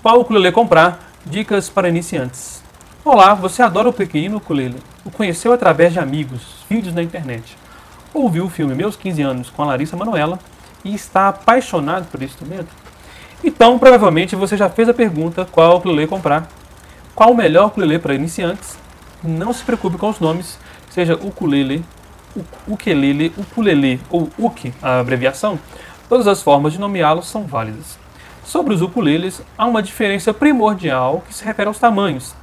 Qual ukulele comprar? Dicas para iniciantes. Olá, você adora o pequenino ukulele? O conheceu através de amigos, vídeos na internet. Ouviu o filme Meus 15 Anos com a Larissa Manoela e está apaixonado por esse instrumento? Então, provavelmente você já fez a pergunta qual ukulele comprar. Qual o melhor ukulele para iniciantes? Não se preocupe com os nomes, seja ukulele, ukulele, ukulele ou uk, a abreviação, todas as formas de nomeá-los são válidas. Sobre os ukuleles, há uma diferença primordial que se refere aos tamanhos.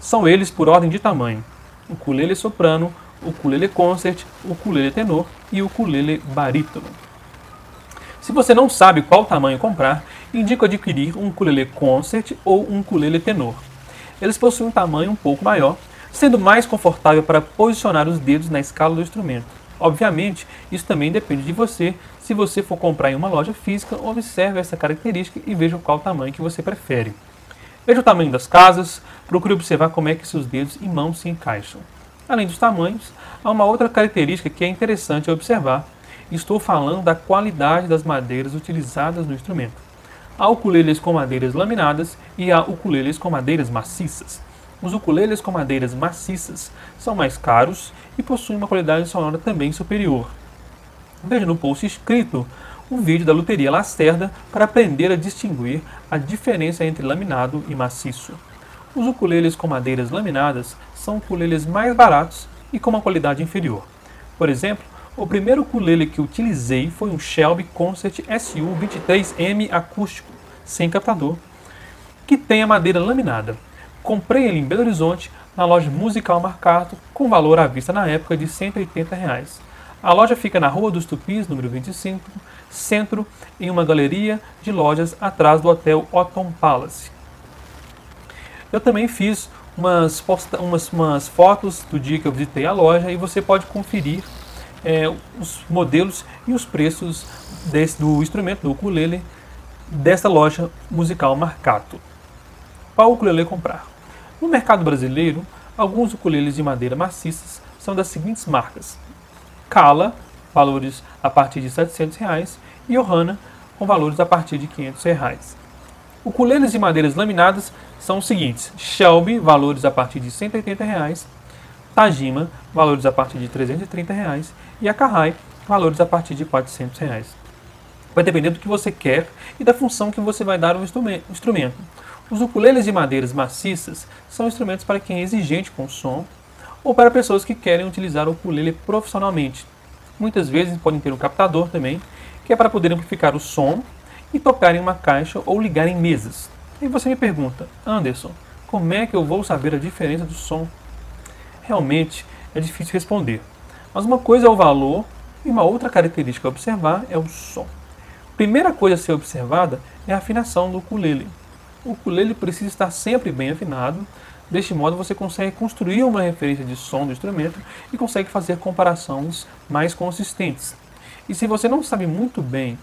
São eles por ordem de tamanho: ukulele soprano, ukulele concert, ukulele tenor e ukulele barítono. Se você não sabe qual tamanho comprar, indico adquirir um ukulele concert ou um ukulele tenor. Eles possuem um tamanho um pouco maior, sendo mais confortável para posicionar os dedos na escala do instrumento. Obviamente, isso também depende de você. Se você for comprar em uma loja física, observe essa característica e veja qual tamanho que você prefere. Veja o tamanho das casas, procure observar como é que seus dedos e mãos se encaixam. Além dos tamanhos, há uma outra característica que é interessante observar. Estou falando da qualidade das madeiras utilizadas no instrumento. Há ukuleles com madeiras laminadas e há ukuleles com madeiras maciças. Os ukuleles com madeiras maciças são mais caros e possuem uma qualidade sonora também superior. Veja no post escrito um vídeo da luteria Lacerda para aprender a distinguir a diferença entre laminado e maciço. Os ukuleles com madeiras laminadas são ukuleles mais baratos e com uma qualidade inferior. Por exemplo, o primeiro ukulele que utilizei foi um Shelby Concert SU-23M acústico, sem captador, que tem a madeira laminada. Comprei ele em Belo Horizonte na loja Musical Marcato, com valor à vista na época de 180 reais. A loja fica na Rua dos Tupis, número 25, centro, em uma galeria de lojas atrás do hotel Otton Palace. Eu também fiz umas, posta umas, umas fotos do dia que eu visitei a loja e você pode conferir é, os modelos e os preços desse, do instrumento, do ukulele, desta loja musical Marcato. Qual ukulele comprar? No mercado brasileiro, alguns ukuleles de madeira maciças são das seguintes marcas: Kala, valores a partir de 700 reais, e Ohana, com valores a partir de 500 reais. Ukuleles de madeiras laminadas são os seguintes: Shelby, valores a partir de 180 reais, Tajima, valores a partir de 330 reais, e Akai, valores a partir de 400 reais. Vai depender do que você quer e da função que você vai dar ao instrumento. Os ukuleles de madeiras maciças são instrumentos para quem é exigente com o som ou para pessoas que querem utilizar o ukulele profissionalmente. Muitas vezes podem ter um captador também, que é para poder amplificar o som e tocar em uma caixa ou ligar em mesas. E você me pergunta, Anderson, como é que eu vou saber a diferença do som? Realmente é difícil responder. Mas uma coisa é o valor e uma outra característica a observar é o som. Primeira coisa a ser observada é a afinação do ukulele o ukulele precisa estar sempre bem afinado. Deste modo, você consegue construir uma referência de som do instrumento e consegue fazer comparações mais consistentes. E se você não sabe muito bem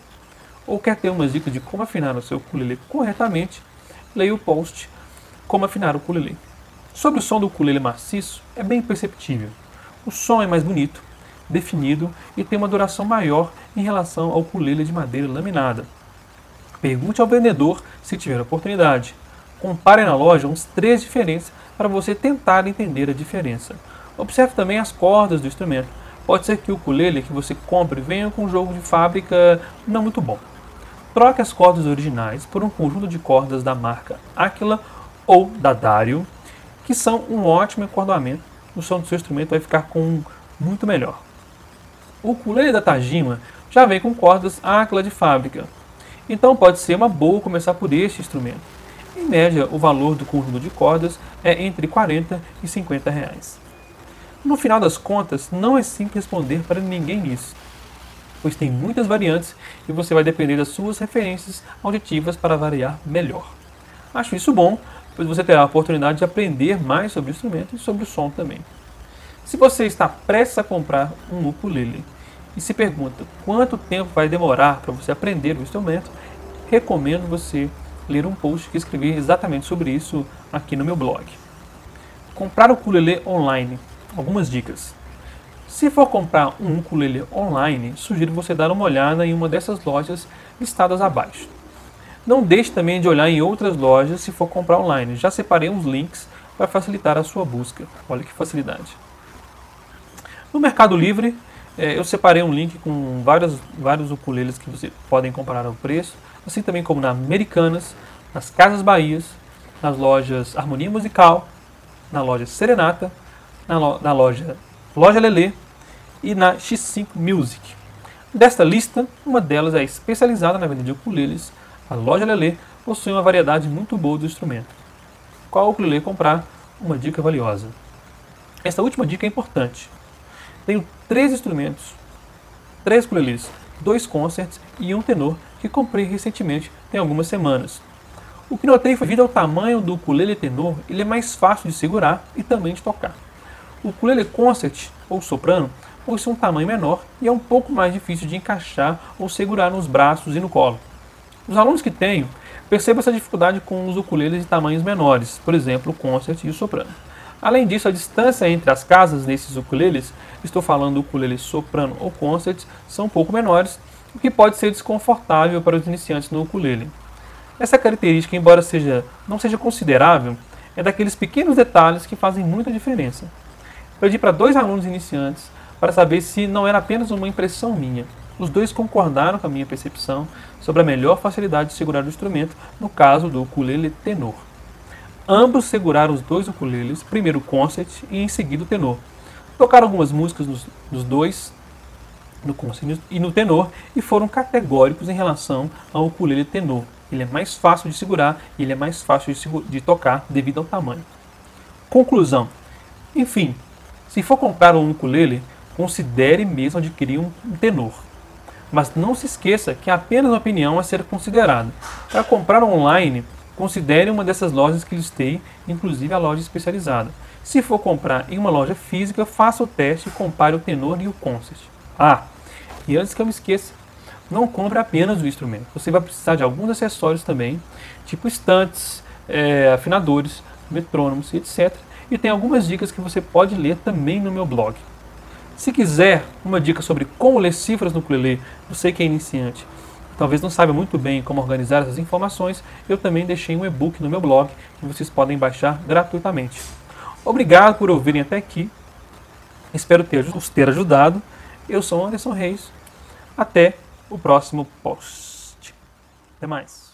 ou quer ter umas dicas de como afinar o seu ukulele corretamente, leia o post Como afinar o ukulele. Sobre o som do ukulele maciço, é bem perceptível. O som é mais bonito, definido e tem uma duração maior em relação ao ukulele de madeira laminada. Pergunte ao vendedor se tiver oportunidade. Compare na loja uns três diferentes para você tentar entender a diferença. Observe também as cordas do instrumento. Pode ser que o ukulele que você compre venha com um jogo de fábrica não muito bom. Troque as cordas originais por um conjunto de cordas da marca Aquila ou da Dario, que são um ótimo acordoamento. O som do seu instrumento vai ficar com muito melhor. O ukulele da Tajima já vem com cordas Aquila de fábrica, então pode ser uma boa começar por este instrumento. Em média, o valor do conjunto de cordas é entre 40 e 50 reais. No final das contas, não é simples responder para ninguém isso, pois tem muitas variantes e você vai depender das suas referências auditivas para variar melhor. Acho isso bom, pois você terá a oportunidade de aprender mais sobre o instrumento e sobre o som também. Se você está prestes a comprar um ukulele e se pergunta quanto tempo vai demorar para você aprender o instrumento, recomendo você ler um post que escrevi exatamente sobre isso aqui no meu blog. Comprar o ukulele online. Algumas dicas. Se for comprar um ukulele online, sugiro você dar uma olhada em uma dessas lojas listadas abaixo. Não deixe também de olhar em outras lojas se for comprar online. Já separei uns links para facilitar a sua busca. Olha que facilidade. No Mercado Livre, é, eu separei um link com vários, vários ukuleles que você podem comparar o preço, assim também como na Americanas, nas Casas Bahias, nas lojas Harmonia Musical, na loja Serenata, na, lo, na loja Loja Lelê e na X5 Music. Desta lista, uma delas é especializada na venda de ukuleles. A loja Lelê possui uma variedade muito boa do instrumento. Qual ukulele comprar? Uma dica valiosa. Esta última dica é importante. Tenho três instrumentos, três ukuleles, dois concerts e um tenor que comprei recentemente, tem algumas semanas. O que notei foi devido ao tamanho do ukulele tenor, ele é mais fácil de segurar e também de tocar. O ukulele concert ou soprano possui um tamanho menor e é um pouco mais difícil de encaixar ou segurar nos braços e no colo. Os alunos que tenho percebem essa dificuldade com os ukuleles de tamanhos menores, por exemplo, o concert e o soprano. Além disso, a distância entre as casas nesses ukuleles, estou falando do ukulele soprano ou concert, são um pouco menores, o que pode ser desconfortável para os iniciantes no ukulele. Essa característica, embora seja, não seja considerável, é daqueles pequenos detalhes que fazem muita diferença. Pedi para dois alunos iniciantes para saber se não era apenas uma impressão minha. Os dois concordaram com a minha percepção sobre a melhor facilidade de segurar o instrumento, no caso do ukulele tenor. Ambos seguraram os dois ukuleles, primeiro o concert e em seguida o tenor. Tocaram algumas músicas nos, nos dois, no concert e no tenor, e foram categóricos em relação ao ukulele tenor ele é mais fácil de segurar e ele é mais fácil de, de tocar devido ao tamanho. Conclusão. Enfim, se for comprar um ukulele, considere mesmo adquirir um, um tenor. Mas não se esqueça que apenas uma opinião a ser considerada. Para comprar online, considere uma dessas lojas que listei, inclusive a loja especializada. Se for comprar em uma loja física, faça o teste e compare o tenor e o concert. Ah, e antes que eu me esqueça, não compre apenas o instrumento. Você vai precisar de alguns acessórios também, tipo estantes, é, afinadores, metrônomos, etc. E tem algumas dicas que você pode ler também no meu blog. Se quiser uma dica sobre como ler cifras no ukulele, você que é iniciante, talvez não saiba muito bem como organizar essas informações, eu também deixei um e-book no meu blog que vocês podem baixar gratuitamente. Obrigado por ouvirem até aqui. Espero ter, ter ajudado. Eu sou Anderson Reis. Até o próximo post. Até mais.